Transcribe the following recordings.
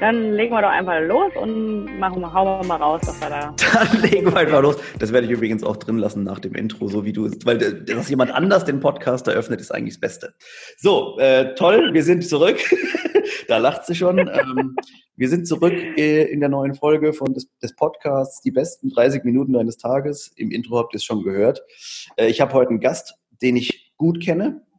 Dann legen wir doch einfach los und machen, hauen wir mal raus, was wir da. Dann legen wir einfach los. Das werde ich übrigens auch drin lassen nach dem Intro, so wie du, weil dass jemand anders den Podcast eröffnet, ist eigentlich das Beste. So, äh, toll, wir sind zurück. da lacht sie schon. ähm, wir sind zurück äh, in der neuen Folge von des, des, Podcasts Die besten 30 Minuten deines Tages. Im Intro habt ihr es schon gehört. Äh, ich habe heute einen Gast, den ich gut kenne, äh,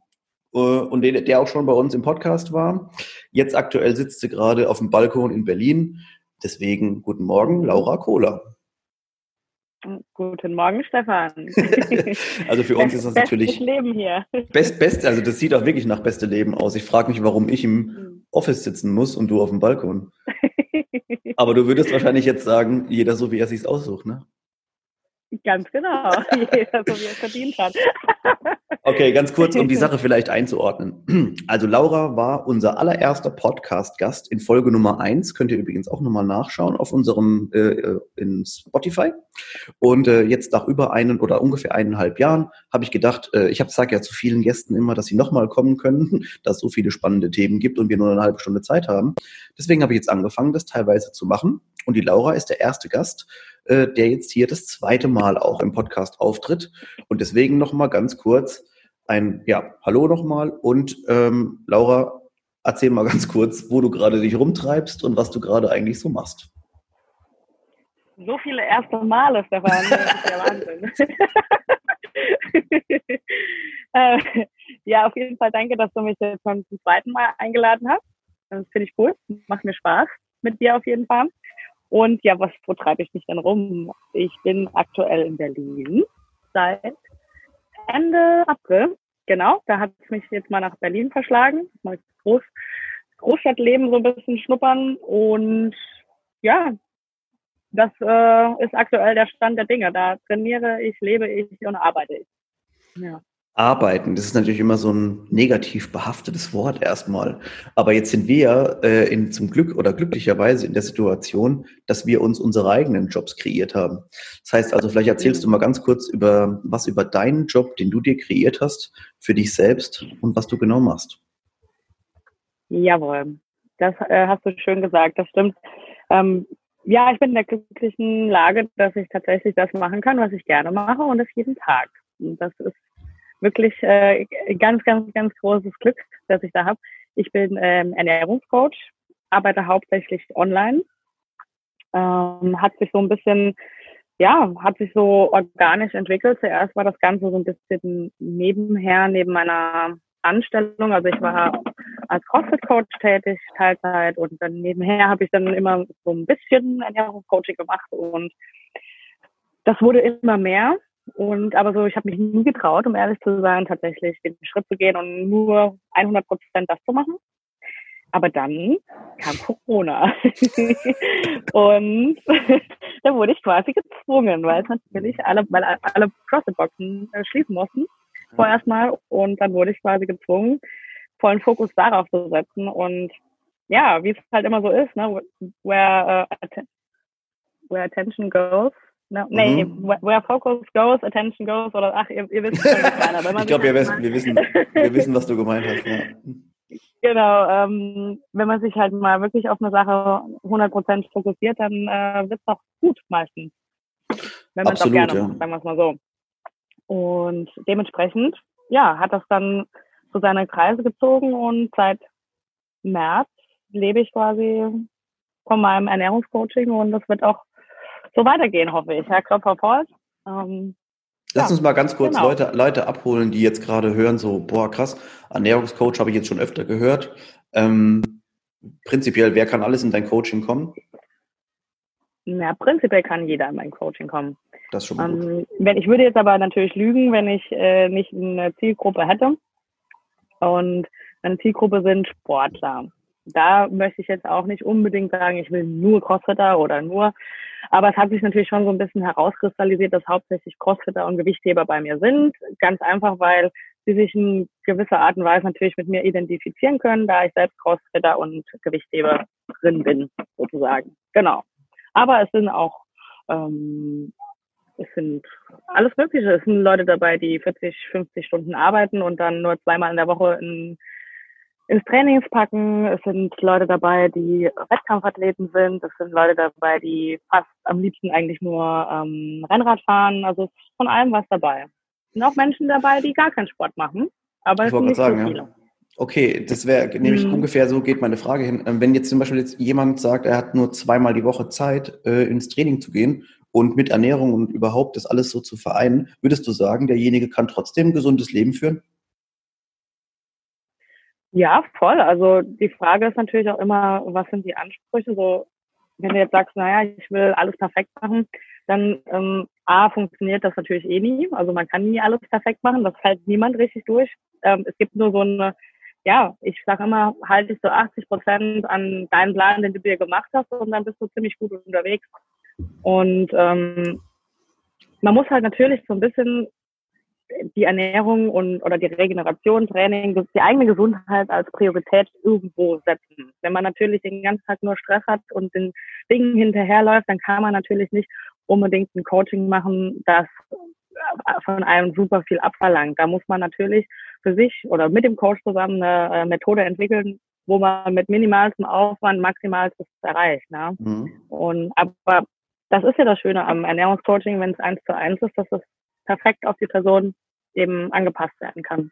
und der auch schon bei uns im Podcast war. Jetzt aktuell sitzt sie gerade auf dem Balkon in Berlin. Deswegen guten Morgen, Laura Kohler. Guten Morgen, Stefan. also für uns ist das natürlich. Bestes Leben hier. Best, best, also das sieht auch wirklich nach beste Leben aus. Ich frage mich, warum ich im hm. Office sitzen muss und du auf dem Balkon. Aber du würdest wahrscheinlich jetzt sagen, jeder so, wie er sich aussucht, ne? Ganz genau, jeder so wie er verdient hat. Okay, ganz kurz, um die Sache vielleicht einzuordnen. Also Laura war unser allererster Podcast-Gast in Folge Nummer eins. Könnt ihr übrigens auch nochmal nachschauen auf unserem äh, äh, in Spotify. Und äh, jetzt nach über einen oder ungefähr eineinhalb Jahren habe ich gedacht, äh, ich habe sage ja zu vielen Gästen immer, dass sie nochmal kommen können, dass es so viele spannende Themen gibt und wir nur eine halbe Stunde Zeit haben. Deswegen habe ich jetzt angefangen, das teilweise zu machen. Und die Laura ist der erste Gast äh, der jetzt hier das zweite Mal auch im Podcast auftritt. Und deswegen nochmal ganz kurz ein, ja, hallo nochmal und ähm, Laura, erzähl mal ganz kurz, wo du gerade dich rumtreibst und was du gerade eigentlich so machst. So viele erste Male, Stefan, das ist ja Wahnsinn. äh, ja, auf jeden Fall danke, dass du mich jetzt schon zum zweiten Mal eingeladen hast. Das finde ich cool, macht mir Spaß mit dir auf jeden Fall. Und ja, was, wo treibe ich mich denn rum? Ich bin aktuell in Berlin seit Ende April. Genau, da hat es mich jetzt mal nach Berlin verschlagen. Mal Groß, Großstadtleben so ein bisschen schnuppern. Und ja, das äh, ist aktuell der Stand der Dinge. Da trainiere ich, lebe ich und arbeite ich. Ja. Arbeiten, das ist natürlich immer so ein negativ behaftetes Wort erstmal. Aber jetzt sind wir äh, in, zum Glück oder glücklicherweise in der Situation, dass wir uns unsere eigenen Jobs kreiert haben. Das heißt also, vielleicht erzählst du mal ganz kurz über was über deinen Job, den du dir kreiert hast, für dich selbst und was du genau machst. Jawohl, das äh, hast du schön gesagt, das stimmt. Ähm, ja, ich bin in der glücklichen Lage, dass ich tatsächlich das machen kann, was ich gerne mache und das jeden Tag. Und das ist wirklich äh, ganz, ganz, ganz großes Glück, dass ich da habe. Ich bin ähm, Ernährungscoach, arbeite hauptsächlich online. Ähm, hat sich so ein bisschen, ja, hat sich so organisch entwickelt. Zuerst war das Ganze so ein bisschen nebenher, neben meiner Anstellung. Also ich war als CrossFit-Coach tätig, Teilzeit und dann nebenher habe ich dann immer so ein bisschen Ernährungscoaching gemacht und das wurde immer mehr. Und aber so, ich habe mich nie getraut, um ehrlich zu sein, tatsächlich den Schritt zu gehen und nur 100 Prozent das zu machen. Aber dann kam Corona. und da wurde ich quasi gezwungen, weil natürlich alle, weil alle CrossFit-Boxen äh, schließen mussten vorerst mal. Und dann wurde ich quasi gezwungen, vollen Fokus darauf zu setzen. Und ja, wie es halt immer so ist, ne, where, uh, where attention goes, No, nee, mhm. where focus goes, attention goes, oder ach, ihr, ihr wisst, ich meine. ich glaube, wir, wissen, wir, wissen, wir wissen, was du gemeint hast. Ja. Genau, ähm, wenn man sich halt mal wirklich auf eine Sache 100% fokussiert, dann äh, wird es auch gut meistens. Wenn man es auch gerne ja. macht, sagen wir es mal so. Und dementsprechend, ja, hat das dann zu seiner Kreise gezogen und seit März lebe ich quasi von meinem Ernährungscoaching und das wird auch so weitergehen, hoffe ich. Herr Klopfer Paul. Ähm, Lass ja, uns mal ganz kurz genau. Leute, Leute abholen, die jetzt gerade hören, so, boah, krass, Ernährungscoach habe ich jetzt schon öfter gehört. Ähm, prinzipiell, wer kann alles in dein Coaching kommen? Ja, prinzipiell kann jeder in mein Coaching kommen. Das schon mal ähm, wenn, ich würde jetzt aber natürlich lügen, wenn ich äh, nicht eine Zielgruppe hätte. Und meine Zielgruppe sind Sportler da möchte ich jetzt auch nicht unbedingt sagen, ich will nur Crossfitter oder nur, aber es hat sich natürlich schon so ein bisschen herauskristallisiert, dass hauptsächlich Crossfitter und Gewichtheber bei mir sind. Ganz einfach, weil die sich in gewisser Art und Weise natürlich mit mir identifizieren können, da ich selbst Crossfitter und Gewichtheber drin bin, sozusagen. Genau. Aber es sind auch, ähm, es sind alles Mögliche. Es sind Leute dabei, die 40, 50 Stunden arbeiten und dann nur zweimal in der Woche in, ins Trainings packen. Es sind Leute dabei, die Wettkampfathleten sind. Es sind Leute dabei, die fast am liebsten eigentlich nur ähm, Rennrad fahren. Also es ist von allem was dabei. Es sind auch Menschen dabei, die gar keinen Sport machen. Aber es sind nicht sagen, so. Ja. Okay, das wäre nämlich mhm. ungefähr so geht meine Frage hin. Ähm, wenn jetzt zum Beispiel jetzt jemand sagt, er hat nur zweimal die Woche Zeit, äh, ins Training zu gehen und mit Ernährung und überhaupt das alles so zu vereinen, würdest du sagen, derjenige kann trotzdem ein gesundes Leben führen? Ja, voll. Also die Frage ist natürlich auch immer, was sind die Ansprüche? So, wenn du jetzt sagst, naja, ich will alles perfekt machen, dann ähm, A, funktioniert das natürlich eh nie. Also man kann nie alles perfekt machen, das fällt niemand richtig durch. Ähm, es gibt nur so eine ja, ich sage immer, halte dich so 80 Prozent an deinen Plan, den du dir gemacht hast und dann bist du ziemlich gut unterwegs. Und ähm, man muss halt natürlich so ein bisschen die Ernährung und oder die Regeneration, Training, die eigene Gesundheit als Priorität irgendwo setzen. Wenn man natürlich den ganzen Tag nur Stress hat und den Dingen hinterherläuft, dann kann man natürlich nicht unbedingt ein Coaching machen, das von einem super viel abverlangt. Da muss man natürlich für sich oder mit dem Coach zusammen eine äh, Methode entwickeln, wo man mit minimalstem Aufwand maximalstes erreicht. Ne? Mhm. Und aber das ist ja das Schöne am Ernährungscoaching, wenn es eins zu eins ist, dass es perfekt auf die Person eben angepasst werden kann.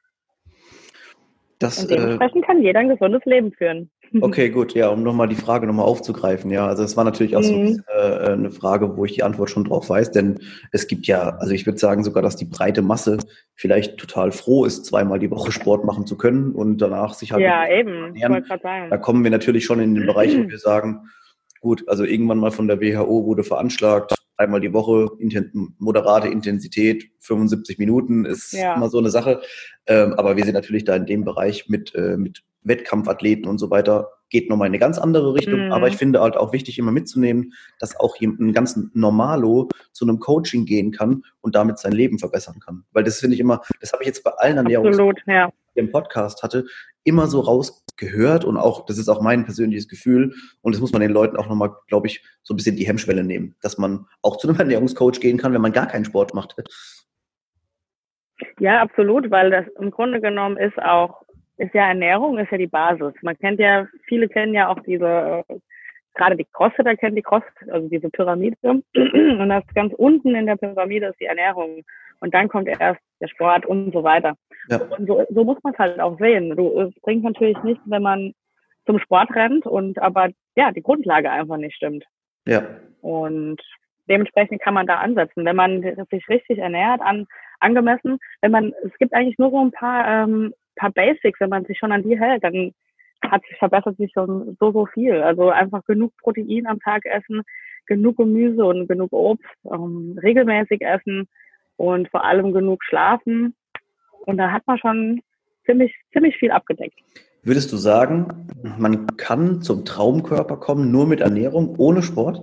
Das, und dementsprechend äh, kann jeder ein gesundes Leben führen. Okay, gut, ja, um nochmal die Frage nochmal aufzugreifen, ja. Also es war natürlich auch mhm. so äh, eine Frage, wo ich die Antwort schon drauf weiß, denn es gibt ja, also ich würde sagen sogar, dass die breite Masse vielleicht total froh ist, zweimal die Woche Sport machen zu können und danach sich halt. Ja, eben, ich wollte gerade sagen. Da kommen wir natürlich schon in den Bereich, wo wir sagen, gut, also irgendwann mal von der WHO wurde veranschlagt, einmal die Woche, inten moderate Intensität, 75 Minuten ist ja. immer so eine Sache. Ähm, aber wir sind natürlich da in dem Bereich mit, äh, mit Wettkampfathleten und so weiter, geht nochmal in eine ganz andere Richtung. Mhm. Aber ich finde halt auch wichtig, immer mitzunehmen, dass auch ein ganz Normalo zu einem Coaching gehen kann und damit sein Leben verbessern kann. Weil das finde ich immer, das habe ich jetzt bei allen Ernährungs ja. Im Podcast hatte, immer so rausgehört und auch, das ist auch mein persönliches Gefühl und das muss man den Leuten auch nochmal, glaube ich, so ein bisschen die Hemmschwelle nehmen, dass man auch zu einem Ernährungscoach gehen kann, wenn man gar keinen Sport macht. Ja, absolut, weil das im Grunde genommen ist auch, ist ja Ernährung, ist ja die Basis. Man kennt ja, viele kennen ja auch diese, äh, gerade die Crossfitter kennen die Cross, also diese Pyramide. Und das ganz unten in der Pyramide ist die Ernährung. Und dann kommt erst der Sport und so weiter. Ja. Und so, so muss man es halt auch sehen. Du, es bringt natürlich nichts, wenn man zum Sport rennt und aber ja, die Grundlage einfach nicht stimmt. Ja. Und dementsprechend kann man da ansetzen. Wenn man sich richtig ernährt, an, angemessen, wenn man, es gibt eigentlich nur so ein paar, ähm, paar Basics, wenn man sich schon an die hält, dann hat sich verbessert sich schon so, so viel. Also einfach genug Protein am Tag essen, genug Gemüse und genug Obst, ähm, regelmäßig essen und vor allem genug schlafen. Und da hat man schon ziemlich, ziemlich viel abgedeckt. Würdest du sagen, man kann zum Traumkörper kommen nur mit Ernährung, ohne Sport?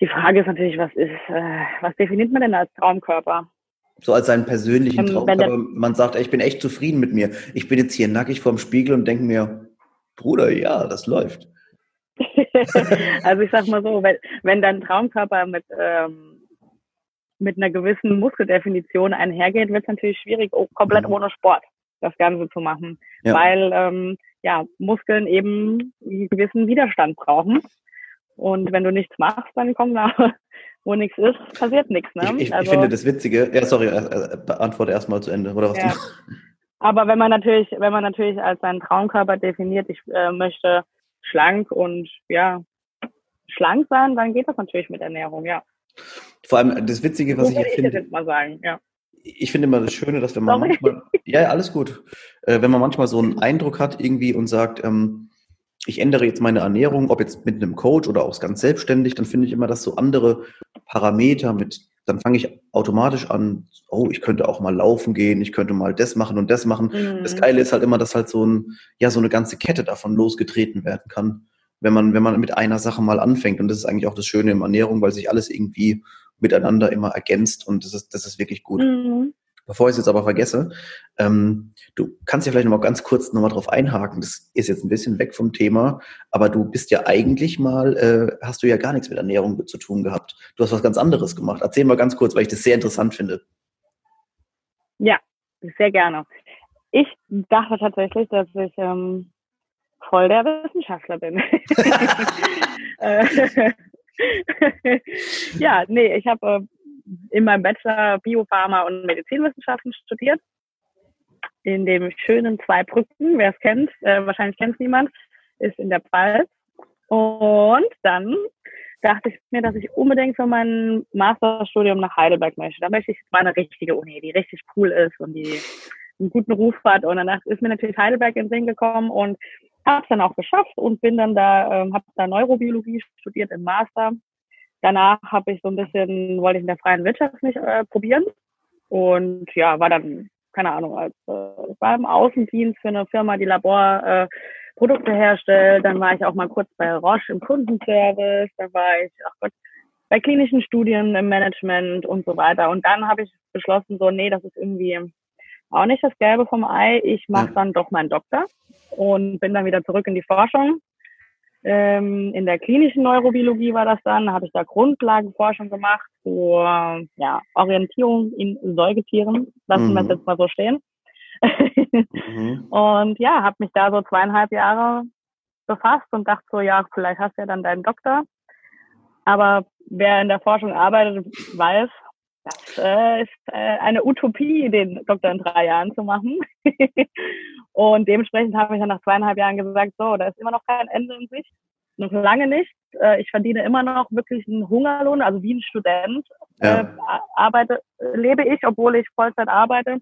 Die Frage ist natürlich, was ist, äh, was definiert man denn als Traumkörper? So als seinen persönlichen ähm, Traumkörper. Man sagt, ey, ich bin echt zufrieden mit mir. Ich bin jetzt hier nackig vorm Spiegel und denke mir, Bruder, ja, das läuft. also ich sag mal so, wenn, wenn dein Traumkörper mit, ähm, mit einer gewissen Muskeldefinition einhergeht, wird es natürlich schwierig, komplett mhm. ohne Sport das Ganze zu machen. Ja. Weil ähm, ja, Muskeln eben einen gewissen Widerstand brauchen. Und wenn du nichts machst, dann kommt da, wo nichts ist, passiert nichts. Ne? Ich, ich, also, ich, finde das Witzige, ja, sorry, äh, äh, beantworte erstmal zu Ende, oder was? Ja. Aber wenn man natürlich, wenn man natürlich als seinen Traumkörper definiert, ich äh, möchte schlank und ja, schlank sein, dann geht das natürlich mit Ernährung, ja. Vor allem das Witzige, was so ich jetzt finde. Ich mal sagen, ja. Ich finde immer das Schöne, dass wenn man Sorry. manchmal, ja, alles gut, äh, wenn man manchmal so einen Eindruck hat irgendwie und sagt, ähm, ich ändere jetzt meine Ernährung, ob jetzt mit einem Coach oder auch ganz selbstständig, dann finde ich immer, dass so andere Parameter mit, dann fange ich automatisch an, oh, ich könnte auch mal laufen gehen, ich könnte mal das machen und das machen. Mhm. Das Geile ist halt immer, dass halt so ein, ja, so eine ganze Kette davon losgetreten werden kann, wenn man, wenn man mit einer Sache mal anfängt. Und das ist eigentlich auch das Schöne im Ernährung, weil sich alles irgendwie miteinander immer ergänzt und das ist, das ist wirklich gut. Mhm. Bevor ich es jetzt aber vergesse, ähm, du kannst ja vielleicht noch mal ganz kurz noch mal drauf einhaken. Das ist jetzt ein bisschen weg vom Thema, aber du bist ja eigentlich mal, äh, hast du ja gar nichts mit Ernährung zu tun gehabt. Du hast was ganz anderes gemacht. Erzähl mal ganz kurz, weil ich das sehr interessant finde. Ja, sehr gerne. Ich dachte tatsächlich, dass ich ähm, voll der Wissenschaftler bin. ja, nee, ich habe äh, in meinem Bachelor Biopharma und Medizinwissenschaften studiert. In dem schönen Zweibrücken, wer es kennt, äh, wahrscheinlich kennt es niemand, ist in der Pfalz. Und dann dachte ich mir, dass ich unbedingt für mein Masterstudium nach Heidelberg möchte. Da möchte ich mal eine richtige Uni, die richtig cool ist und die einen guten Ruf hat. Und danach ist mir natürlich Heidelberg in den Sinn gekommen und habe es dann auch geschafft und bin dann da, ähm, habe da Neurobiologie studiert im Master. Danach habe ich so ein bisschen, wollte ich in der freien Wirtschaft nicht äh, probieren und ja, war dann, keine Ahnung, als, äh, war im Außendienst für eine Firma, die Laborprodukte äh, herstellt. Dann war ich auch mal kurz bei Roche im Kundenservice. Dann war ich, ach Gott, bei klinischen Studien im Management und so weiter. Und dann habe ich beschlossen, so, nee, das ist irgendwie auch nicht das Gelbe vom Ei. Ich mache ja. dann doch meinen Doktor und bin dann wieder zurück in die Forschung. Ähm, in der klinischen Neurobiologie war das dann, habe ich da Grundlagenforschung gemacht zur ja, Orientierung in Säugetieren. Lassen mhm. wir es jetzt mal so stehen. mhm. Und ja, habe mich da so zweieinhalb Jahre befasst und dachte so, ja, vielleicht hast du ja dann deinen Doktor. Aber wer in der Forschung arbeitet, weiß, das äh, ist äh, eine Utopie, den Doktor in drei Jahren zu machen. und dementsprechend habe ich dann nach zweieinhalb Jahren gesagt, so, da ist immer noch kein Ende in Sicht. Noch lange nicht. Äh, ich verdiene immer noch wirklich einen Hungerlohn, also wie ein Student ja. äh, arbeite, lebe ich, obwohl ich Vollzeit arbeite.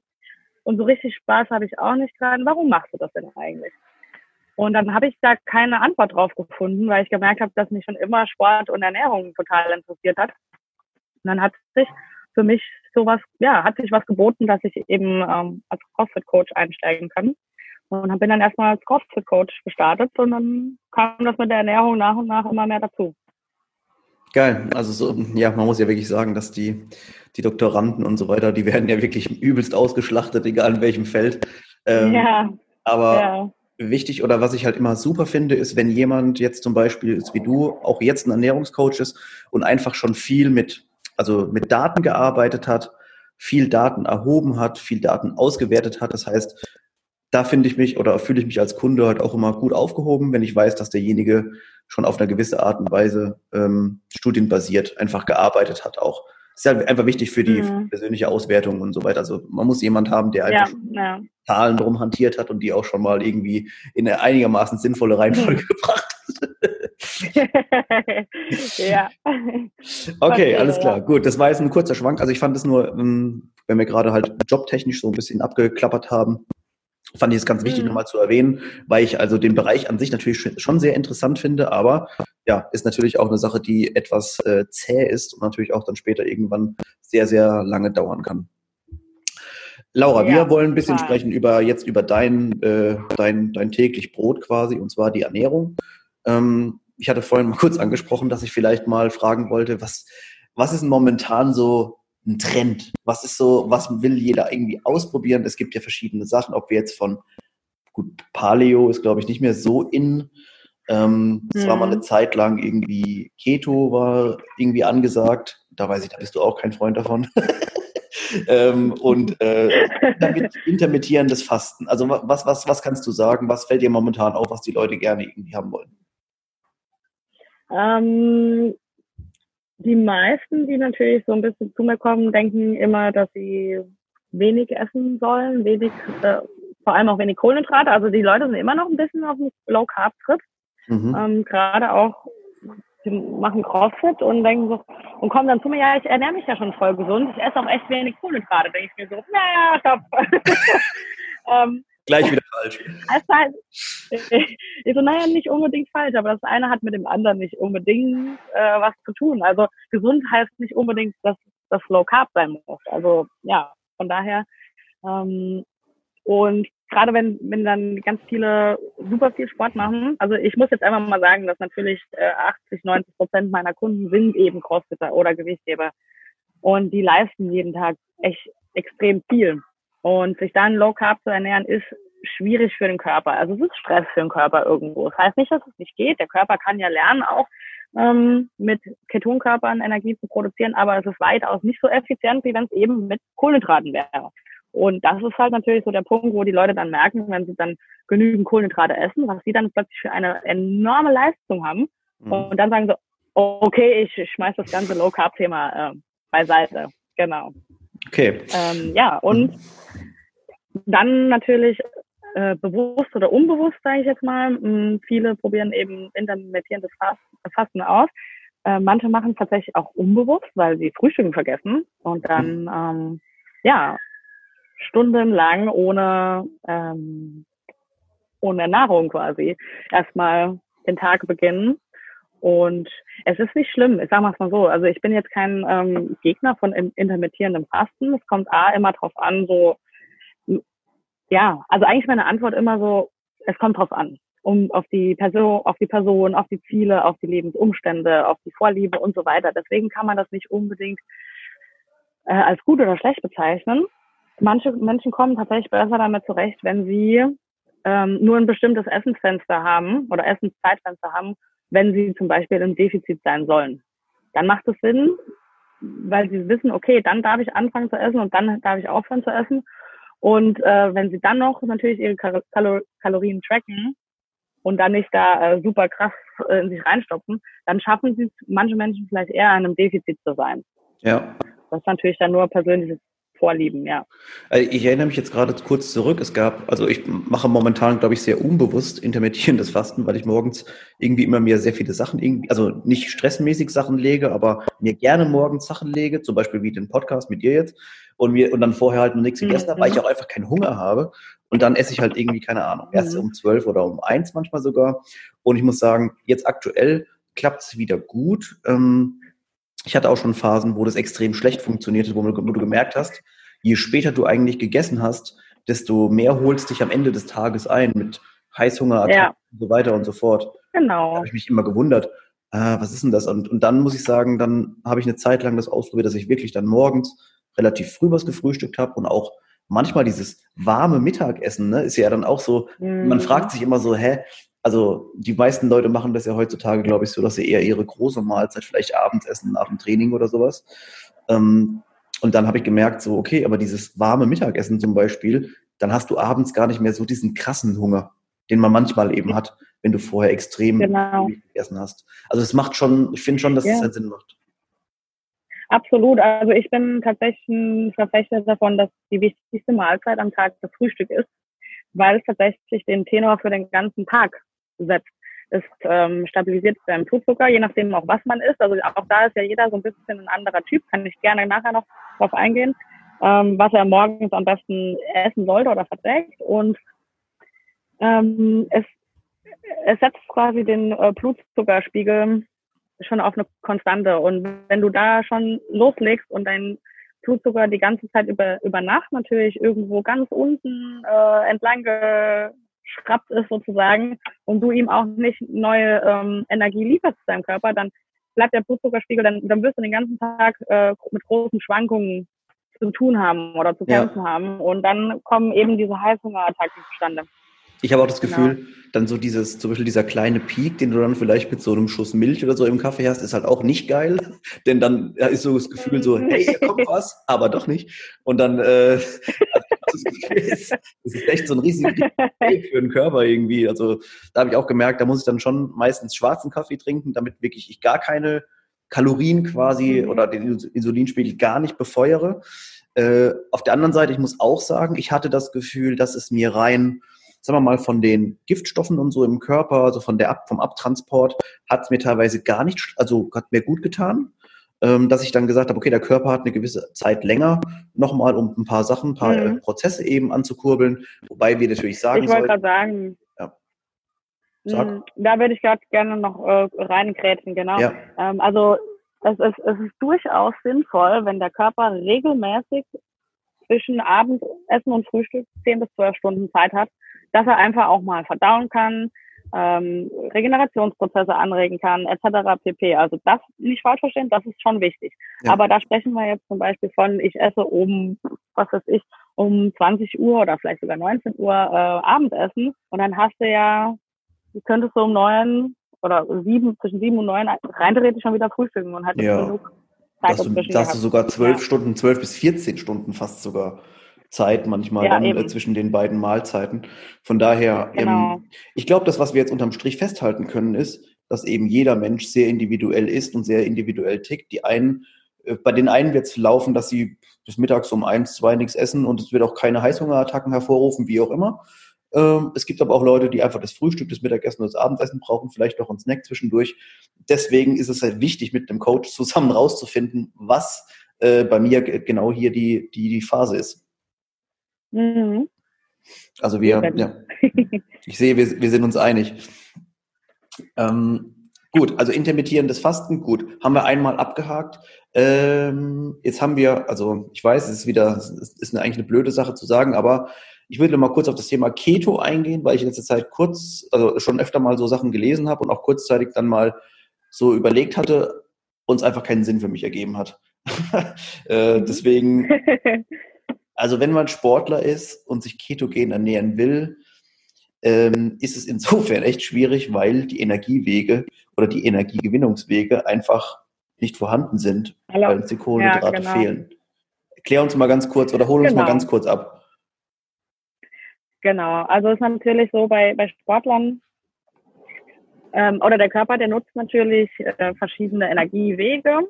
Und so richtig Spaß habe ich auch nicht dran. Warum machst du das denn eigentlich? Und dann habe ich da keine Antwort drauf gefunden, weil ich gemerkt habe, dass mich schon immer Sport und Ernährung total interessiert hat. Und dann hat sich für mich sowas, ja, hat sich was geboten, dass ich eben ähm, als CrossFit-Coach einsteigen kann. Und bin dann erstmal als CrossFit-Coach gestartet und dann kam das mit der Ernährung nach und nach immer mehr dazu. Geil. Also so, ja, man muss ja wirklich sagen, dass die, die Doktoranden und so weiter, die werden ja wirklich übelst ausgeschlachtet, egal in welchem Feld. Ähm, ja. Aber ja. wichtig oder was ich halt immer super finde, ist, wenn jemand jetzt zum Beispiel ist wie du, auch jetzt ein Ernährungscoach ist und einfach schon viel mit also mit Daten gearbeitet hat, viel Daten erhoben hat, viel Daten ausgewertet hat. Das heißt, da finde ich mich oder fühle ich mich als Kunde halt auch immer gut aufgehoben, wenn ich weiß, dass derjenige schon auf eine gewisse Art und Weise ähm, studienbasiert einfach gearbeitet hat auch. Das ist halt einfach wichtig für die mhm. persönliche Auswertung und so weiter. Also man muss jemand haben, der einfach ja, ja. Zahlen drum hantiert hat und die auch schon mal irgendwie in eine einigermaßen sinnvolle Reihenfolge mhm. gebracht ja. Okay, alles klar. Gut, das war jetzt ein kurzer Schwank. Also ich fand es nur, ähm, wenn wir gerade halt jobtechnisch so ein bisschen abgeklappert haben, fand ich es ganz wichtig mhm. nochmal zu erwähnen, weil ich also den Bereich an sich natürlich schon sehr interessant finde, aber ja, ist natürlich auch eine Sache, die etwas äh, zäh ist und natürlich auch dann später irgendwann sehr, sehr lange dauern kann. Laura, ja, wir wollen ein bisschen klar. sprechen über jetzt über dein, äh, dein, dein täglich Brot quasi, und zwar die Ernährung. Ähm, ich hatte vorhin mal kurz angesprochen, dass ich vielleicht mal fragen wollte, was, was ist momentan so ein Trend? Was ist so, was will jeder irgendwie ausprobieren? Es gibt ja verschiedene Sachen, ob wir jetzt von, gut, Paleo ist glaube ich nicht mehr so in. Ähm, es mhm. war mal eine mhm. Zeit lang irgendwie Keto war irgendwie angesagt. Da weiß ich, da bist du auch kein Freund davon. ähm, und äh, intermittierendes Fasten. Also was, was, was kannst du sagen? Was fällt dir momentan auf, was die Leute gerne irgendwie haben wollen? Ähm, die meisten, die natürlich so ein bisschen zu mir kommen, denken immer, dass sie wenig essen sollen, wenig, äh, vor allem auch wenig Kohlenhydrate. Also die Leute sind immer noch ein bisschen auf dem Low Carb Trip. Mhm. Ähm, Gerade auch, die machen CrossFit und denken so, und kommen dann zu mir, ja, ich ernähre mich ja schon voll gesund, ich esse auch echt wenig Kohlenhydrate. Denke ich mir so, naja, stopp. ähm, Gleich wieder falsch. Also halt, ich so, naja, nicht unbedingt falsch, aber das eine hat mit dem anderen nicht unbedingt äh, was zu tun. Also gesund heißt nicht unbedingt, dass das Low Carb sein muss. Also ja, von daher. Ähm, und gerade wenn, wenn dann ganz viele super viel Sport machen, also ich muss jetzt einfach mal sagen, dass natürlich äh, 80, 90 Prozent meiner Kunden sind eben Crossfitter oder Gewichtheber. und die leisten jeden Tag echt extrem viel. Und sich dann Low Carb zu ernähren, ist schwierig für den Körper. Also es ist Stress für den Körper irgendwo. Das heißt nicht, dass es nicht geht. Der Körper kann ja lernen, auch ähm, mit Ketonkörpern Energie zu produzieren, aber es ist weitaus nicht so effizient, wie wenn es eben mit Kohlenhydraten wäre. Und das ist halt natürlich so der Punkt, wo die Leute dann merken, wenn sie dann genügend Kohlenhydrate essen, was sie dann plötzlich für eine enorme Leistung haben. Mhm. Und dann sagen sie, okay, ich schmeiß das ganze Low Carb Thema äh, beiseite. Genau. Okay. Ähm, ja, und dann natürlich äh, bewusst oder unbewusst, sage ich jetzt mal. Mh, viele probieren eben intermittierendes Fasten aus. Äh, manche machen es tatsächlich auch unbewusst, weil sie Frühstücken vergessen und dann mhm. ähm, ja stundenlang ohne ähm, ohne Nahrung quasi erstmal den Tag beginnen. Und es ist nicht schlimm, ich sage mal so. Also ich bin jetzt kein ähm, Gegner von intermittierendem Fasten. Es kommt A immer drauf an, so ja, also eigentlich meine Antwort immer so, es kommt drauf an. Um auf die Person, auf die Person, auf die Ziele, auf die Lebensumstände, auf die Vorliebe und so weiter. Deswegen kann man das nicht unbedingt äh, als gut oder schlecht bezeichnen. Manche Menschen kommen tatsächlich besser damit zurecht, wenn sie ähm, nur ein bestimmtes Essensfenster haben oder Essenszeitfenster haben, wenn sie zum Beispiel im Defizit sein sollen. Dann macht es Sinn, weil sie wissen, okay, dann darf ich anfangen zu essen und dann darf ich aufhören zu essen. Und äh, wenn sie dann noch natürlich ihre Kal Kalor Kalorien tracken und dann nicht da äh, super krass äh, in sich reinstopfen, dann schaffen sie es manche Menschen vielleicht eher in einem Defizit zu sein. Ja. Das ist natürlich dann nur persönliches Vorlieben, ja. Also ich erinnere mich jetzt gerade kurz zurück. Es gab, also ich mache momentan, glaube ich, sehr unbewusst intermittierendes Fasten, weil ich morgens irgendwie immer mir sehr viele Sachen irgendwie, also nicht stressmäßig Sachen lege, aber mir gerne morgens Sachen lege, zum Beispiel wie den Podcast mit dir jetzt und mir und dann vorher halt noch nichts gegessen mhm. habe, weil ich auch einfach keinen Hunger habe. Und dann esse ich halt irgendwie, keine Ahnung, erst mhm. um zwölf oder um eins manchmal sogar. Und ich muss sagen, jetzt aktuell klappt es wieder gut. Ähm, ich hatte auch schon Phasen, wo das extrem schlecht funktionierte, wo, wo du gemerkt hast, je später du eigentlich gegessen hast, desto mehr holst dich am Ende des Tages ein mit Heißhunger ja. und so weiter und so fort. Genau. Da habe ich mich immer gewundert, äh, was ist denn das? Und, und dann muss ich sagen, dann habe ich eine Zeit lang das ausprobiert, dass ich wirklich dann morgens relativ früh was gefrühstückt habe und auch manchmal dieses warme Mittagessen, ne, ist ja dann auch so, mhm. man fragt sich immer so, hä, also die meisten Leute machen das ja heutzutage, glaube ich, so, dass sie eher ihre große Mahlzeit vielleicht abends essen nach dem Training oder sowas. Ähm, und dann habe ich gemerkt, so, okay, aber dieses warme Mittagessen zum Beispiel, dann hast du abends gar nicht mehr so diesen krassen Hunger, den man manchmal eben hat, wenn du vorher extrem genau. gegessen hast. Also es macht schon, ich finde schon, dass ja. es halt Sinn macht. Absolut. Also ich bin tatsächlich ein Verfechter davon, dass die wichtigste Mahlzeit am Tag das Frühstück ist, weil es tatsächlich den Tenor für den ganzen Tag setzt. Es ähm, stabilisiert deinen Blutzucker, je nachdem auch was man isst. Also auch da ist ja jeder so ein bisschen ein anderer Typ, kann ich gerne nachher noch drauf eingehen, ähm, was er morgens am besten essen sollte oder verträgt. Und ähm, es, es setzt quasi den äh, Blutzuckerspiegel schon auf eine Konstante. Und wenn du da schon loslegst und dein Blutzucker die ganze Zeit über, über Nacht natürlich irgendwo ganz unten äh, entlang geschraubt ist sozusagen und du ihm auch nicht neue ähm, Energie lieferst zu deinem Körper, dann bleibt der Blutzuckerspiegel, dann, dann wirst du den ganzen Tag äh, mit großen Schwankungen zu tun haben oder zu kämpfen ja. haben und dann kommen eben diese Heißhungerattacken zustande. Ich habe auch das Gefühl, genau. dann so dieses, zum Beispiel dieser kleine Peak, den du dann vielleicht mit so einem Schuss Milch oder so im Kaffee hast, ist halt auch nicht geil. Denn dann ist so das Gefühl so, hey, hier kommt was, aber doch nicht. Und dann, äh, also das, ist, das ist echt so ein riesiger Peak für den Körper irgendwie. Also da habe ich auch gemerkt, da muss ich dann schon meistens schwarzen Kaffee trinken, damit wirklich ich gar keine Kalorien quasi mhm. oder den Insulinspiegel gar nicht befeuere. Äh, auf der anderen Seite, ich muss auch sagen, ich hatte das Gefühl, dass es mir rein sagen wir mal, von den Giftstoffen und so im Körper, also von der Ab vom Abtransport, hat es mir teilweise gar nicht, also hat mir gut getan, ähm, dass ich dann gesagt habe, okay, der Körper hat eine gewisse Zeit länger nochmal, um ein paar Sachen, ein paar äh, mhm. Prozesse eben anzukurbeln, wobei wir natürlich sagen Ich wollte gerade sagen, ja. Sag. Da würde ich gerade gerne noch äh, reingrätschen, genau. Ja. Ähm, also es ist, es ist durchaus sinnvoll, wenn der Körper regelmäßig zwischen Abendessen und Frühstück zehn bis zwölf Stunden Zeit hat, dass er einfach auch mal verdauen kann, ähm, Regenerationsprozesse anregen kann, etc. pp. Also das nicht falsch verstehen, das ist schon wichtig. Ja. Aber da sprechen wir jetzt zum Beispiel von, ich esse um, was weiß ich, um 20 Uhr oder vielleicht sogar 19 Uhr äh, Abendessen und dann hast du ja, du könntest so um neun oder sieben, zwischen sieben und neun rein theoretisch schon wieder frühstücken und hat ja. genug Zeit dass du, da hast du sogar zwölf ja. Stunden, zwölf bis 14 Stunden fast sogar. Zeit manchmal ja, dann äh, zwischen den beiden Mahlzeiten. Von daher, ähm, genau. ähm, ich glaube, das, was wir jetzt unterm Strich festhalten können, ist, dass eben jeder Mensch sehr individuell ist und sehr individuell tickt. Die einen, äh, bei den einen wird es laufen, dass sie bis mittags um eins, zwei nichts essen und es wird auch keine Heißhungerattacken hervorrufen, wie auch immer. Ähm, es gibt aber auch Leute, die einfach das Frühstück, das Mittagessen und das Abendessen brauchen, vielleicht noch einen Snack zwischendurch. Deswegen ist es halt wichtig, mit einem Coach zusammen rauszufinden, was äh, bei mir genau hier die, die, die Phase ist. Mhm. Also wir, ja, ich sehe, wir, wir sind uns einig. Ähm, gut, also intermittierendes Fasten, gut, haben wir einmal abgehakt. Ähm, jetzt haben wir, also ich weiß, es ist wieder, es ist eine, eigentlich eine blöde Sache zu sagen, aber ich würde mal kurz auf das Thema Keto eingehen, weil ich in letzter Zeit kurz, also schon öfter mal so Sachen gelesen habe und auch kurzzeitig dann mal so überlegt hatte und es einfach keinen Sinn für mich ergeben hat. äh, deswegen Also wenn man Sportler ist und sich ketogen ernähren will, ähm, ist es insofern echt schwierig, weil die Energiewege oder die Energiegewinnungswege einfach nicht vorhanden sind, Hallo. weil uns die Kohlenhydrate ja, genau. fehlen. Erklär uns mal ganz kurz oder hol uns genau. mal ganz kurz ab. Genau, also es ist natürlich so bei, bei Sportlern ähm, oder der Körper, der nutzt natürlich äh, verschiedene Energiewege.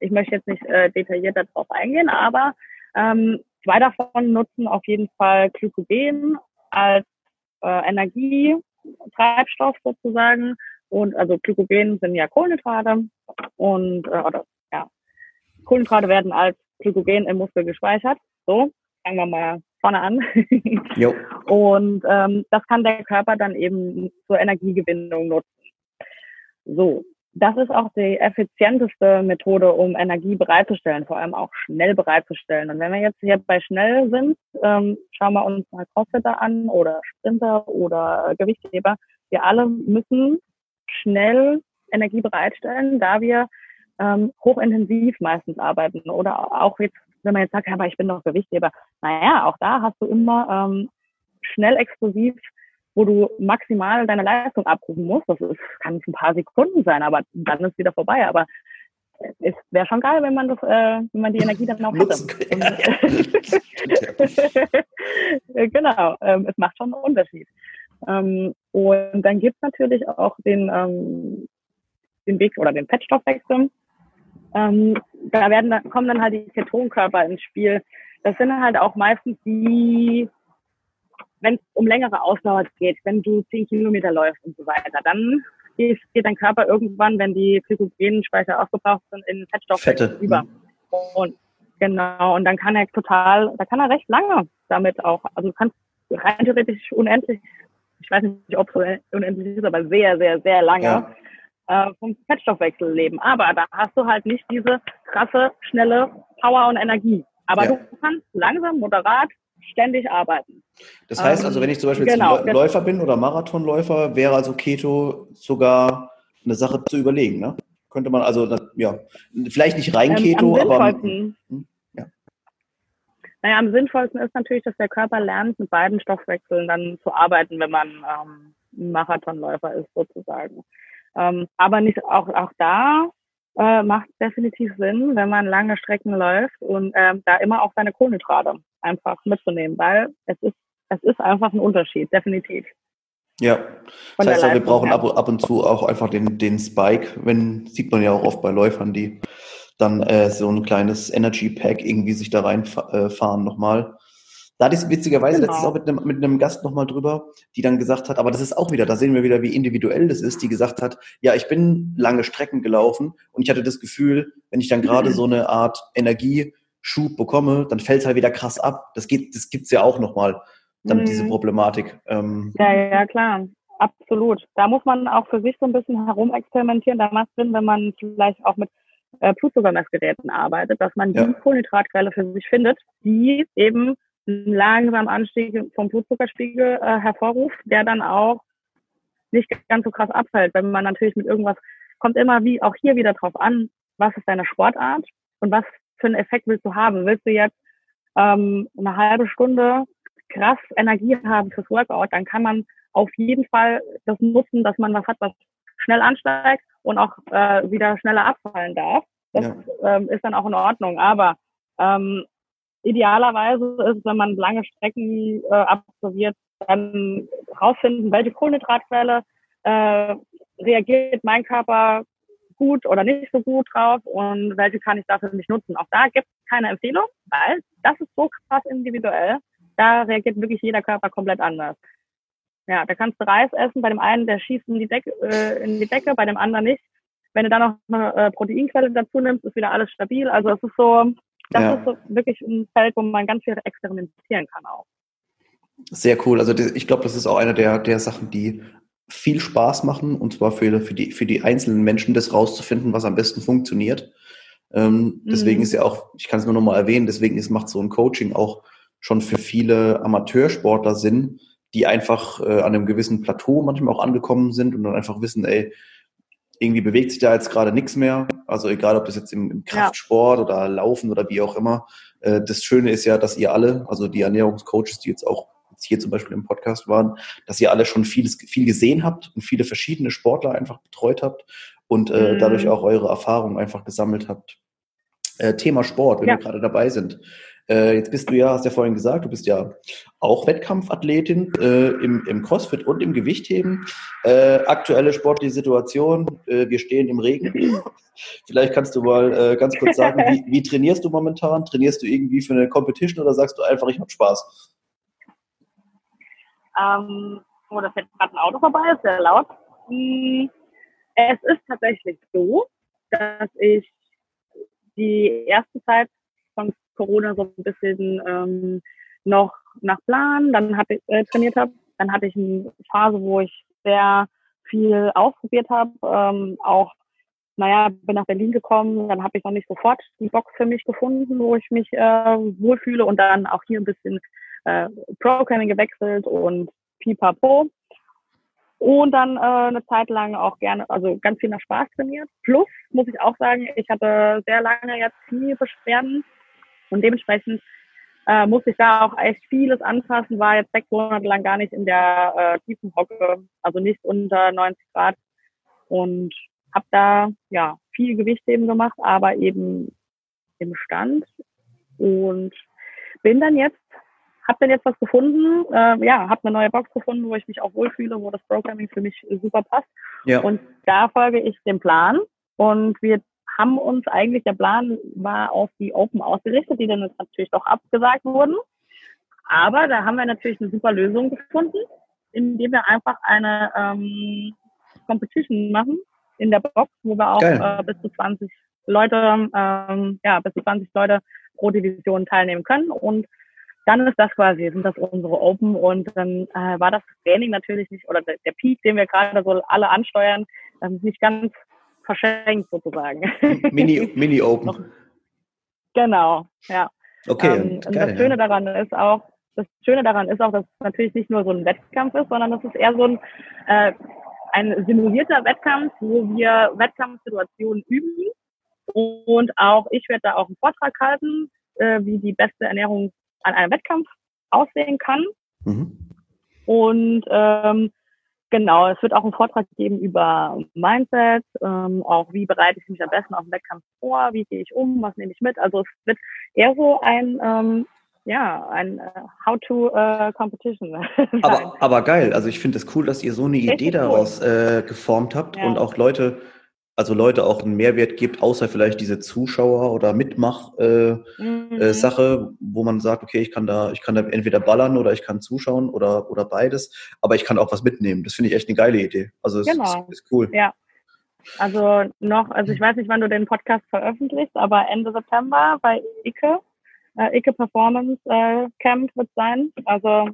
Ich möchte jetzt nicht äh, detailliert darauf eingehen, aber ähm, Zwei davon nutzen auf jeden Fall Glykogen als äh, Energietreibstoff sozusagen. Und also Glykogen sind ja Kohlenhydrate und äh, oder ja, Kohlenhydrate werden als Glykogen im Muskel gespeichert. So, fangen wir mal vorne an. jo. Und ähm, das kann der Körper dann eben zur Energiegewinnung nutzen. So, das ist auch die effizienteste Methode, um Energie bereitzustellen, vor allem auch schnell bereitzustellen. Und wenn wir jetzt hier bei schnell sind, ähm, schauen wir uns mal Crossfitter an oder Sprinter oder Gewichtheber. Wir alle müssen schnell Energie bereitstellen, da wir ähm, hochintensiv meistens arbeiten. Oder auch jetzt, wenn man jetzt sagt, aber ich bin doch Gewichtheber. Naja, auch da hast du immer ähm, schnell explosiv wo du maximal deine Leistung abrufen musst. Das ist, kann ein paar Sekunden sein, aber dann ist wieder vorbei. Aber es wäre schon geil, wenn man das, äh, wenn man die Energie dann auch hätte. genau, ähm, es macht schon einen Unterschied. Ähm, und dann gibt es natürlich auch den, ähm, den Weg oder den Fettstoffwechsel. Ähm, da werden, kommen dann halt die Ketonkörper ins Spiel. Das sind halt auch meistens die wenn es um längere Ausdauer geht, wenn du zehn Kilometer läufst und so weiter, dann geht, geht dein Körper irgendwann, wenn die Glykogenspeicher aufgebraucht sind, in Fettstoffe über. Mhm. Und genau, und dann kann er total, da kann er recht lange damit auch, also du kannst rein theoretisch unendlich, ich weiß nicht, ob es unendlich ist, aber sehr, sehr, sehr lange ja. äh, vom Fettstoffwechsel leben. Aber da hast du halt nicht diese krasse, schnelle Power und Energie. Aber ja. du kannst langsam, moderat ständig arbeiten. Das heißt also, wenn ich zum Beispiel genau, Läufer bin oder Marathonläufer, wäre also Keto sogar eine Sache zu überlegen, ne? Könnte man also, ja, vielleicht nicht rein ähm, Keto, ähm, aber. Hm, ja. Naja, am sinnvollsten ist natürlich, dass der Körper lernt, mit beiden Stoffwechseln dann zu arbeiten, wenn man ähm, Marathonläufer ist, sozusagen. Ähm, aber nicht auch, auch da äh, macht definitiv Sinn, wenn man lange Strecken läuft und ähm, da immer auch seine Kohlenhydrate einfach mitzunehmen, weil es ist, es ist einfach ein Unterschied, definitiv. Ja, das heißt, wir brauchen ab, ab, und zu auch einfach den, den Spike, wenn, sieht man ja auch oft bei Läufern, die dann äh, so ein kleines Energy Pack irgendwie sich da reinfahren äh, nochmal. Da hatte ich witzigerweise genau. letztens auch mit einem, mit einem Gast nochmal drüber, die dann gesagt hat, aber das ist auch wieder, da sehen wir wieder, wie individuell das ist, die gesagt hat, ja, ich bin lange Strecken gelaufen und ich hatte das Gefühl, wenn ich dann gerade so eine Art Energieschub bekomme, dann fällt es halt wieder krass ab. Das geht, das gibt's ja auch nochmal, dann mhm. diese Problematik. Ähm, ja, ja, klar. Absolut. Da muss man auch für sich so ein bisschen herumexperimentieren. Da macht es Sinn, wenn man vielleicht auch mit äh, Blutzuckermessgeräten arbeitet, dass man ja. die Kohlenhydratquelle für sich findet, die eben einen langsamen Anstieg vom Blutzuckerspiegel äh, hervorruft, der dann auch nicht ganz so krass abfällt, wenn man natürlich mit irgendwas, kommt immer wie auch hier wieder drauf an, was ist deine Sportart und was für einen Effekt willst du haben? Willst du jetzt ähm, eine halbe Stunde krass Energie haben fürs Workout, dann kann man auf jeden Fall das nutzen, dass man was hat, was schnell ansteigt und auch äh, wieder schneller abfallen darf. Das ja. ähm, ist dann auch in Ordnung. Aber ähm, idealerweise ist, wenn man lange Strecken äh, absolviert, dann rausfinden, welche Kohlenhydratquelle äh, reagiert mein Körper gut oder nicht so gut drauf und welche kann ich dafür nicht nutzen. Auch da gibt es keine Empfehlung, weil das ist so krass individuell. Da reagiert wirklich jeder Körper komplett anders. Ja, da kannst du Reis essen, bei dem einen, der schießt in die Decke, äh, in die Decke bei dem anderen nicht. Wenn du dann noch eine äh, Proteinquelle dazu nimmst, ist wieder alles stabil. Also es ist so, das ja. ist so wirklich ein Feld, wo man ganz viel experimentieren kann auch. Sehr cool. Also ich glaube, das ist auch eine der, der Sachen, die viel Spaß machen, und zwar für, für, die, für die einzelnen Menschen, das rauszufinden, was am besten funktioniert. Ähm, deswegen mhm. ist ja auch, ich kann es nur noch mal erwähnen, deswegen ist, macht so ein Coaching auch schon für viele Amateursportler Sinn, die einfach äh, an einem gewissen Plateau manchmal auch angekommen sind und dann einfach wissen, ey, irgendwie bewegt sich da jetzt gerade nichts mehr. Also egal, ob das jetzt im, im Kraftsport ja. oder Laufen oder wie auch immer. Äh, das Schöne ist ja, dass ihr alle, also die Ernährungscoaches, die jetzt auch jetzt hier zum Beispiel im Podcast waren, dass ihr alle schon vieles, viel gesehen habt und viele verschiedene Sportler einfach betreut habt und äh, mhm. dadurch auch eure Erfahrungen einfach gesammelt habt. Äh, Thema Sport, wenn ja. wir gerade dabei sind. Äh, jetzt bist du ja, hast ja vorhin gesagt, du bist ja auch Wettkampfathletin äh, im, im CrossFit und im Gewichtheben. Äh, aktuelle sportliche Situation, äh, wir stehen im Regen. Vielleicht kannst du mal äh, ganz kurz sagen, wie, wie trainierst du momentan? Trainierst du irgendwie für eine Competition oder sagst du einfach, ich habe Spaß? Ähm, oh, da fährt gerade ein Auto vorbei, ist sehr laut. Hm, es ist tatsächlich so, dass ich die erste Zeit von Corona so ein bisschen ähm, noch nach Plan, dann hatte äh, trainiert habe, dann hatte ich eine Phase, wo ich sehr viel ausprobiert habe, ähm, auch naja, bin nach Berlin gekommen, dann habe ich noch nicht sofort die Box für mich gefunden, wo ich mich äh, wohlfühle. Und dann auch hier ein bisschen äh, Programming gewechselt und pipapo. Und dann äh, eine Zeit lang auch gerne, also ganz viel nach Spaß trainiert. Plus, muss ich auch sagen, ich hatte sehr lange jetzt Kniebeschwerden und dementsprechend äh, musste ich da auch echt vieles anpassen, war jetzt sechs Monate lang gar nicht in der äh, tiefen Hocke, also nicht unter 90 Grad und habe da ja viel Gewicht eben gemacht, aber eben im Stand und bin dann jetzt habe dann jetzt was gefunden, äh, ja, habe eine neue Box gefunden, wo ich mich auch wohlfühle, wo das Programming für mich super passt. Ja. Und da folge ich dem Plan. Und wir haben uns eigentlich, der Plan war auf die Open ausgerichtet, die dann natürlich doch abgesagt wurden. Aber da haben wir natürlich eine super Lösung gefunden, indem wir einfach eine ähm, Competition machen in der Box, wo wir auch äh, bis zu 20 Leute, ähm, ja, bis zu 20 Leute pro Division teilnehmen können. Und dann ist das quasi, sind das unsere Open und dann äh, war das Training natürlich nicht, oder der, der Peak, den wir gerade so alle ansteuern, ähm, nicht ganz verschenkt sozusagen. Mini, Mini Open. genau, ja. Okay. Ähm, und das Schöne ja. daran ist auch, das Schöne daran ist auch, dass es natürlich nicht nur so ein Wettkampf ist, sondern es ist eher so ein, äh, ein simulierter Wettkampf, wo wir Wettkampfsituationen üben. Und auch ich werde da auch einen Vortrag halten, äh, wie die beste Ernährung an einem Wettkampf aussehen kann. Mhm. Und ähm, genau, es wird auch einen Vortrag geben über Mindset, ähm, auch wie bereite ich mich am besten auf den Wettkampf vor, wie gehe ich um, was nehme ich mit. Also es wird eher so ein ähm, ja, ein How-to-Competition. Uh, aber, aber geil, also ich finde es cool, dass ihr so eine Idee daraus äh, geformt habt ja. und auch Leute also Leute auch einen Mehrwert gibt, außer vielleicht diese Zuschauer- oder Mitmach-Sache, äh, mhm. äh, wo man sagt, okay, ich kann da, ich kann da entweder ballern oder ich kann zuschauen oder, oder beides, aber ich kann auch was mitnehmen. Das finde ich echt eine geile Idee. Also es genau. ist, ist cool. Ja. Also noch, also ich weiß nicht, wann du den Podcast veröffentlichst, aber Ende September bei Ike, äh, Ike Performance äh, Camp wird sein. Also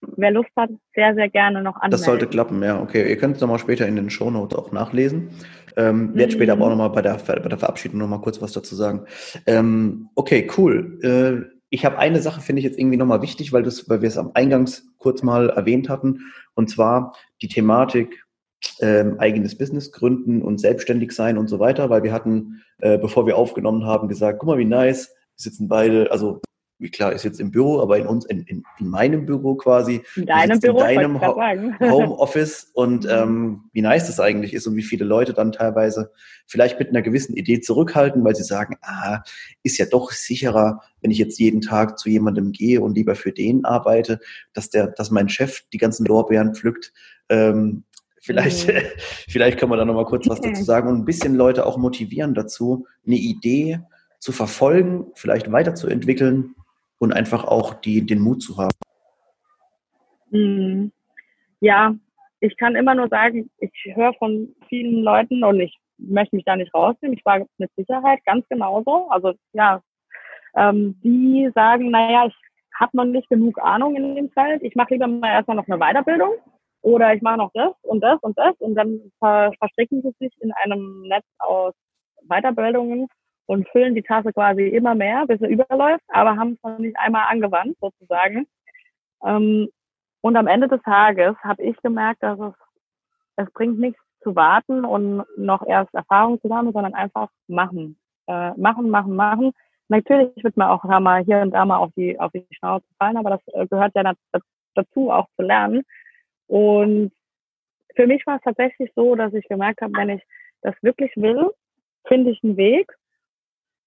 wer Lust hat, sehr, sehr gerne noch anmelden. Das sollte klappen, ja. Okay, ihr könnt es nochmal später in den Shownotes auch nachlesen. Ähm, werde später aber auch nochmal bei der, bei der Verabschiedung nochmal kurz was dazu sagen. Ähm, okay, cool. Äh, ich habe eine Sache, finde ich jetzt irgendwie nochmal wichtig, weil, das, weil wir es am Eingangs kurz mal erwähnt hatten, und zwar die Thematik ähm, eigenes Business gründen und selbstständig sein und so weiter, weil wir hatten, äh, bevor wir aufgenommen haben, gesagt, guck mal, wie nice, wir sitzen beide, also wie klar ist jetzt im Büro, aber in uns, in, in, in meinem Büro quasi. In deinem Büro, in deinem Ho Homeoffice und mhm. ähm, wie nice das eigentlich ist und wie viele Leute dann teilweise vielleicht mit einer gewissen Idee zurückhalten, weil sie sagen, ah, ist ja doch sicherer, wenn ich jetzt jeden Tag zu jemandem gehe und lieber für den arbeite, dass der, dass mein Chef die ganzen Lorbeeren pflückt. Ähm, vielleicht, mhm. vielleicht kann man da nochmal kurz was dazu sagen und ein bisschen Leute auch motivieren dazu, eine Idee zu verfolgen, vielleicht weiterzuentwickeln und einfach auch die, den Mut zu haben. Mhm. Ja, ich kann immer nur sagen, ich höre von vielen Leuten und ich möchte mich da nicht rausnehmen. Ich war mit Sicherheit ganz genauso. Also ja, ähm, die sagen, naja, ich habe noch nicht genug Ahnung in dem Feld. Ich mache lieber mal erstmal noch eine Weiterbildung oder ich mache noch das und das und das und dann verstricken sie sich in einem Netz aus Weiterbildungen und füllen die Tasse quasi immer mehr, bis sie überläuft, aber haben es noch nicht einmal angewandt, sozusagen. Ähm, und am Ende des Tages habe ich gemerkt, dass es, es bringt nichts zu warten und noch erst Erfahrung zu sammeln, sondern einfach machen. Äh, machen, machen, machen. Natürlich wird man auch da mal hier und da mal auf die, auf die Schnauze fallen, aber das äh, gehört ja dazu, auch zu lernen. Und für mich war es tatsächlich so, dass ich gemerkt habe, wenn ich das wirklich will, finde ich einen Weg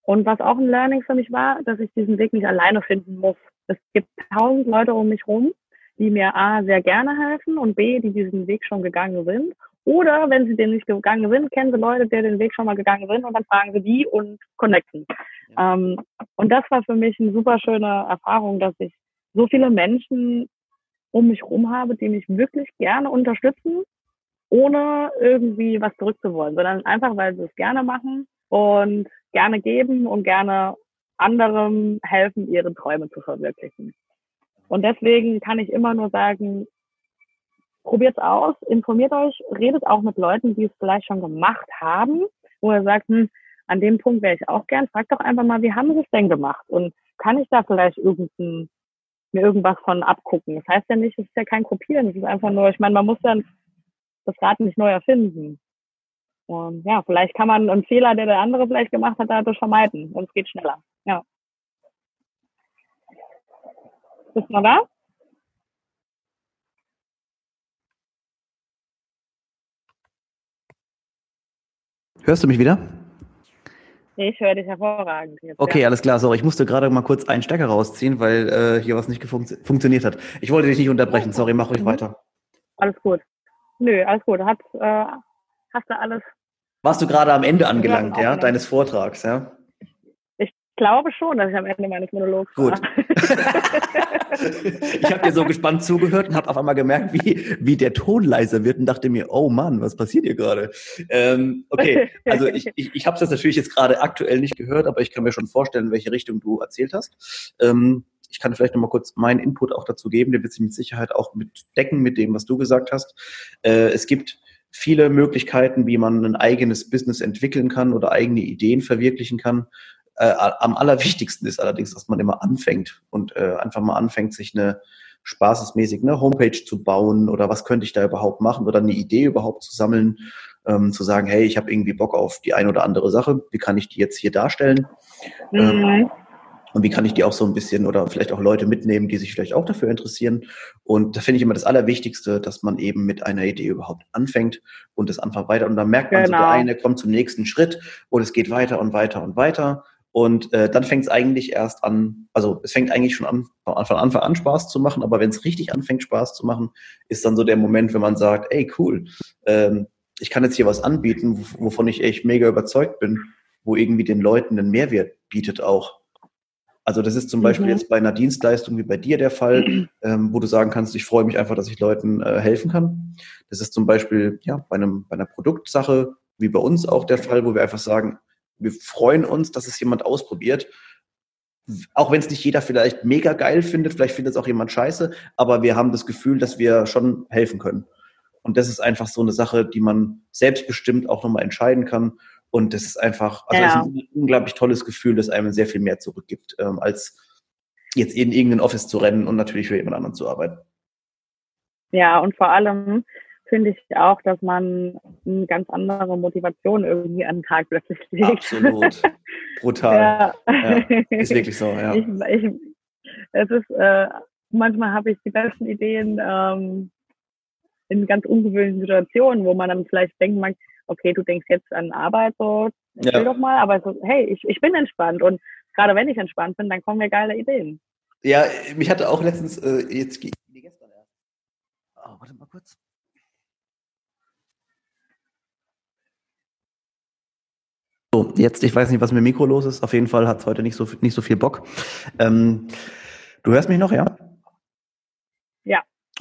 und was auch ein Learning für mich war, dass ich diesen Weg nicht alleine finden muss. Es gibt tausend Leute um mich rum, die mir A, sehr gerne helfen und B, die diesen Weg schon gegangen sind. Oder wenn sie den nicht gegangen sind, kennen sie Leute, die den Weg schon mal gegangen sind und dann fragen sie die und connecten. Ja. Ähm, und das war für mich eine super schöne Erfahrung, dass ich so viele Menschen um mich rum habe, die mich wirklich gerne unterstützen, ohne irgendwie was zurückzuwollen, sondern einfach, weil sie es gerne machen und gerne geben und gerne anderen helfen, ihre Träume zu verwirklichen. Und deswegen kann ich immer nur sagen, probiert's aus, informiert euch, redet auch mit Leuten, die es vielleicht schon gemacht haben, wo ihr sagt, hm, an dem Punkt wäre ich auch gern, fragt doch einfach mal, wie haben sie es denn gemacht? Und kann ich da vielleicht irgendein, mir irgendwas von abgucken? Das heißt ja nicht, es ist ja kein Kopieren, es ist einfach nur, ich meine, man muss dann das Rad nicht neu erfinden. Und ja, vielleicht kann man einen Fehler, der der andere vielleicht gemacht hat, dadurch vermeiden und es geht schneller. Ja. Bist du noch da? Hörst du mich wieder? Ich höre dich hervorragend. Jetzt, okay, ja. alles klar. Sorry, ich musste gerade mal kurz einen Stecker rausziehen, weil äh, hier was nicht fun funktioniert hat. Ich wollte dich nicht unterbrechen. Sorry, mach ruhig mhm. weiter. Alles gut. Nö, alles gut. Hat, äh, hast du alles warst du gerade am Ende angelangt, ja, deines Vortrags, ja? Ich glaube schon, dass ich am Ende meines Monologs Gut. war. ich habe dir so gespannt zugehört und habe auf einmal gemerkt, wie, wie der Ton leiser wird und dachte mir, oh Mann, was passiert hier gerade? Ähm, okay, also ich, ich, ich habe es natürlich jetzt gerade aktuell nicht gehört, aber ich kann mir schon vorstellen, in welche Richtung du erzählt hast. Ähm, ich kann vielleicht noch mal kurz meinen Input auch dazu geben, der wird sich mit Sicherheit auch mit decken mit dem, was du gesagt hast. Äh, es gibt viele Möglichkeiten, wie man ein eigenes Business entwickeln kann oder eigene Ideen verwirklichen kann. Äh, am allerwichtigsten ist allerdings, dass man immer anfängt und äh, einfach mal anfängt, sich eine spaßesmäßig eine Homepage zu bauen oder was könnte ich da überhaupt machen oder eine Idee überhaupt zu sammeln, ähm, zu sagen, hey, ich habe irgendwie Bock auf die ein oder andere Sache, wie kann ich die jetzt hier darstellen? Ähm, mhm. Ähm, und wie kann ich die auch so ein bisschen oder vielleicht auch Leute mitnehmen, die sich vielleicht auch dafür interessieren. Und da finde ich immer das Allerwichtigste, dass man eben mit einer Idee überhaupt anfängt und es einfach weiter. Und dann merkt man, genau. so der eine kommt zum nächsten Schritt und es geht weiter und weiter und weiter. Und äh, dann fängt es eigentlich erst an, also es fängt eigentlich schon an, von Anfang an Spaß zu machen, aber wenn es richtig anfängt, Spaß zu machen, ist dann so der Moment, wenn man sagt, ey, cool, ähm, ich kann jetzt hier was anbieten, wovon ich echt mega überzeugt bin, wo irgendwie den Leuten einen Mehrwert bietet auch. Also das ist zum Beispiel mhm. jetzt bei einer Dienstleistung wie bei dir der Fall, ähm, wo du sagen kannst, ich freue mich einfach, dass ich Leuten äh, helfen kann. Das ist zum Beispiel ja bei, einem, bei einer Produktsache wie bei uns auch der Fall, wo wir einfach sagen, wir freuen uns, dass es jemand ausprobiert. Auch wenn es nicht jeder vielleicht mega geil findet, vielleicht findet es auch jemand scheiße, aber wir haben das Gefühl, dass wir schon helfen können. Und das ist einfach so eine Sache, die man selbstbestimmt auch nochmal entscheiden kann. Und das ist einfach, also ja. ist ein unglaublich tolles Gefühl, das einem sehr viel mehr zurückgibt, ähm, als jetzt in irgendein Office zu rennen und natürlich für jemand anderen zu arbeiten. Ja, und vor allem finde ich auch, dass man eine ganz andere Motivation irgendwie an den Tag plötzlich legt. Absolut. Brutal. Ja. ja. Ist wirklich so, ja. Ich, ich, es ist, äh, manchmal habe ich die besten Ideen ähm, in ganz ungewöhnlichen Situationen, wo man dann vielleicht denkt, man, okay, du denkst jetzt an Arbeit, so, ja. doch mal, aber so, hey, ich, ich bin entspannt und gerade wenn ich entspannt bin, dann kommen mir geile Ideen. Ja, mich hatte auch letztens, äh, jetzt gestern erst. Oh, warte mal kurz. So, jetzt, ich weiß nicht, was mit dem Mikro los ist. Auf jeden Fall hat es heute nicht so, nicht so viel Bock. Ähm, du hörst mich noch, ja?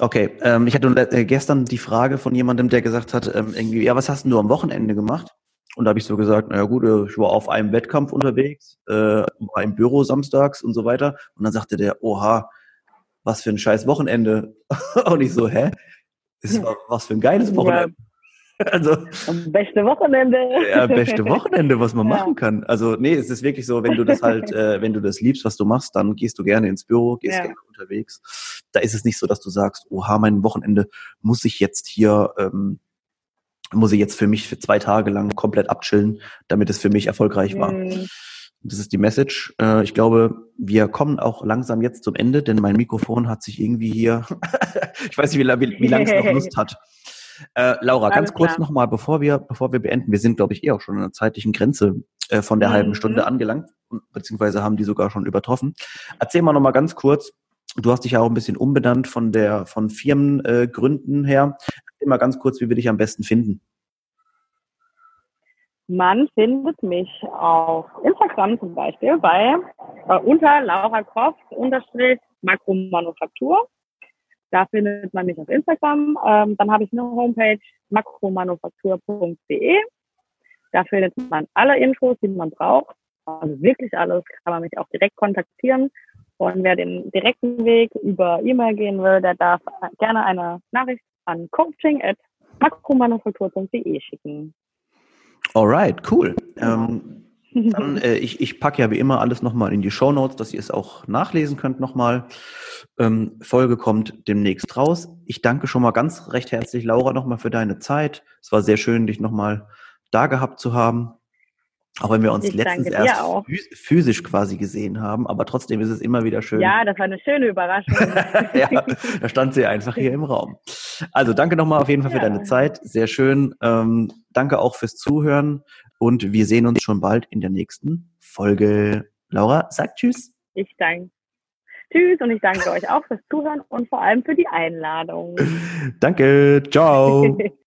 Okay, ähm, ich hatte äh, gestern die Frage von jemandem, der gesagt hat, ähm, irgendwie, ja, was hast denn du am Wochenende gemacht? Und da habe ich so gesagt, naja gut, äh, ich war auf einem Wettkampf unterwegs, äh, war im Büro samstags und so weiter. Und dann sagte der, oha, was für ein scheiß Wochenende. und ich so, hä? Das war was für ein geiles Wochenende. Ja. Also, beste Wochenende. Ja, beste Wochenende, was man ja. machen kann. Also, nee, es ist wirklich so, wenn du das halt, äh, wenn du das liebst, was du machst, dann gehst du gerne ins Büro, gehst ja. gerne unterwegs. Da ist es nicht so, dass du sagst, oha, mein Wochenende muss ich jetzt hier, ähm, muss ich jetzt für mich für zwei Tage lang komplett abchillen, damit es für mich erfolgreich war. Mhm. Das ist die Message. Äh, ich glaube, wir kommen auch langsam jetzt zum Ende, denn mein Mikrofon hat sich irgendwie hier, ich weiß nicht, wie, wie, wie lange es noch Lust hat. Äh, Laura, Alles ganz kurz nochmal, bevor wir, bevor wir beenden, wir sind, glaube ich, eh auch schon an der zeitlichen Grenze äh, von der mhm. halben Stunde angelangt, beziehungsweise haben die sogar schon übertroffen. Erzähl mal nochmal ganz kurz, du hast dich ja auch ein bisschen umbenannt von der, von Firmengründen äh, her. Erzähl mal ganz kurz, wie wir dich am besten finden. Man findet mich auf Instagram zum Beispiel bei äh, unter Laura Croft unterstrich Makromanufaktur. Da findet man mich auf Instagram. Ähm, dann habe ich eine Homepage makromanufaktur.de. Da findet man alle Infos, die man braucht. Also wirklich alles kann man mich auch direkt kontaktieren. Und wer den direkten Weg über E-Mail gehen will, der darf gerne eine Nachricht an coaching.makromanufaktur.de schicken. Alright, cool. Ähm, dann, äh, ich, ich packe ja wie immer alles nochmal in die Show Notes, dass ihr es auch nachlesen könnt nochmal. Ähm, Folge kommt demnächst raus. Ich danke schon mal ganz recht herzlich, Laura, nochmal für deine Zeit. Es war sehr schön, dich nochmal da gehabt zu haben. Auch wenn wir uns ich letztens erst physisch quasi gesehen haben, aber trotzdem ist es immer wieder schön. Ja, das war eine schöne Überraschung. ja, da stand sie einfach hier im Raum. Also danke nochmal auf jeden Fall ja. für deine Zeit. Sehr schön. Ähm, danke auch fürs Zuhören und wir sehen uns schon bald in der nächsten Folge. Laura, sag Tschüss. Ich danke. Tschüss und ich danke euch auch fürs Zuhören und vor allem für die Einladung. Danke. Ciao.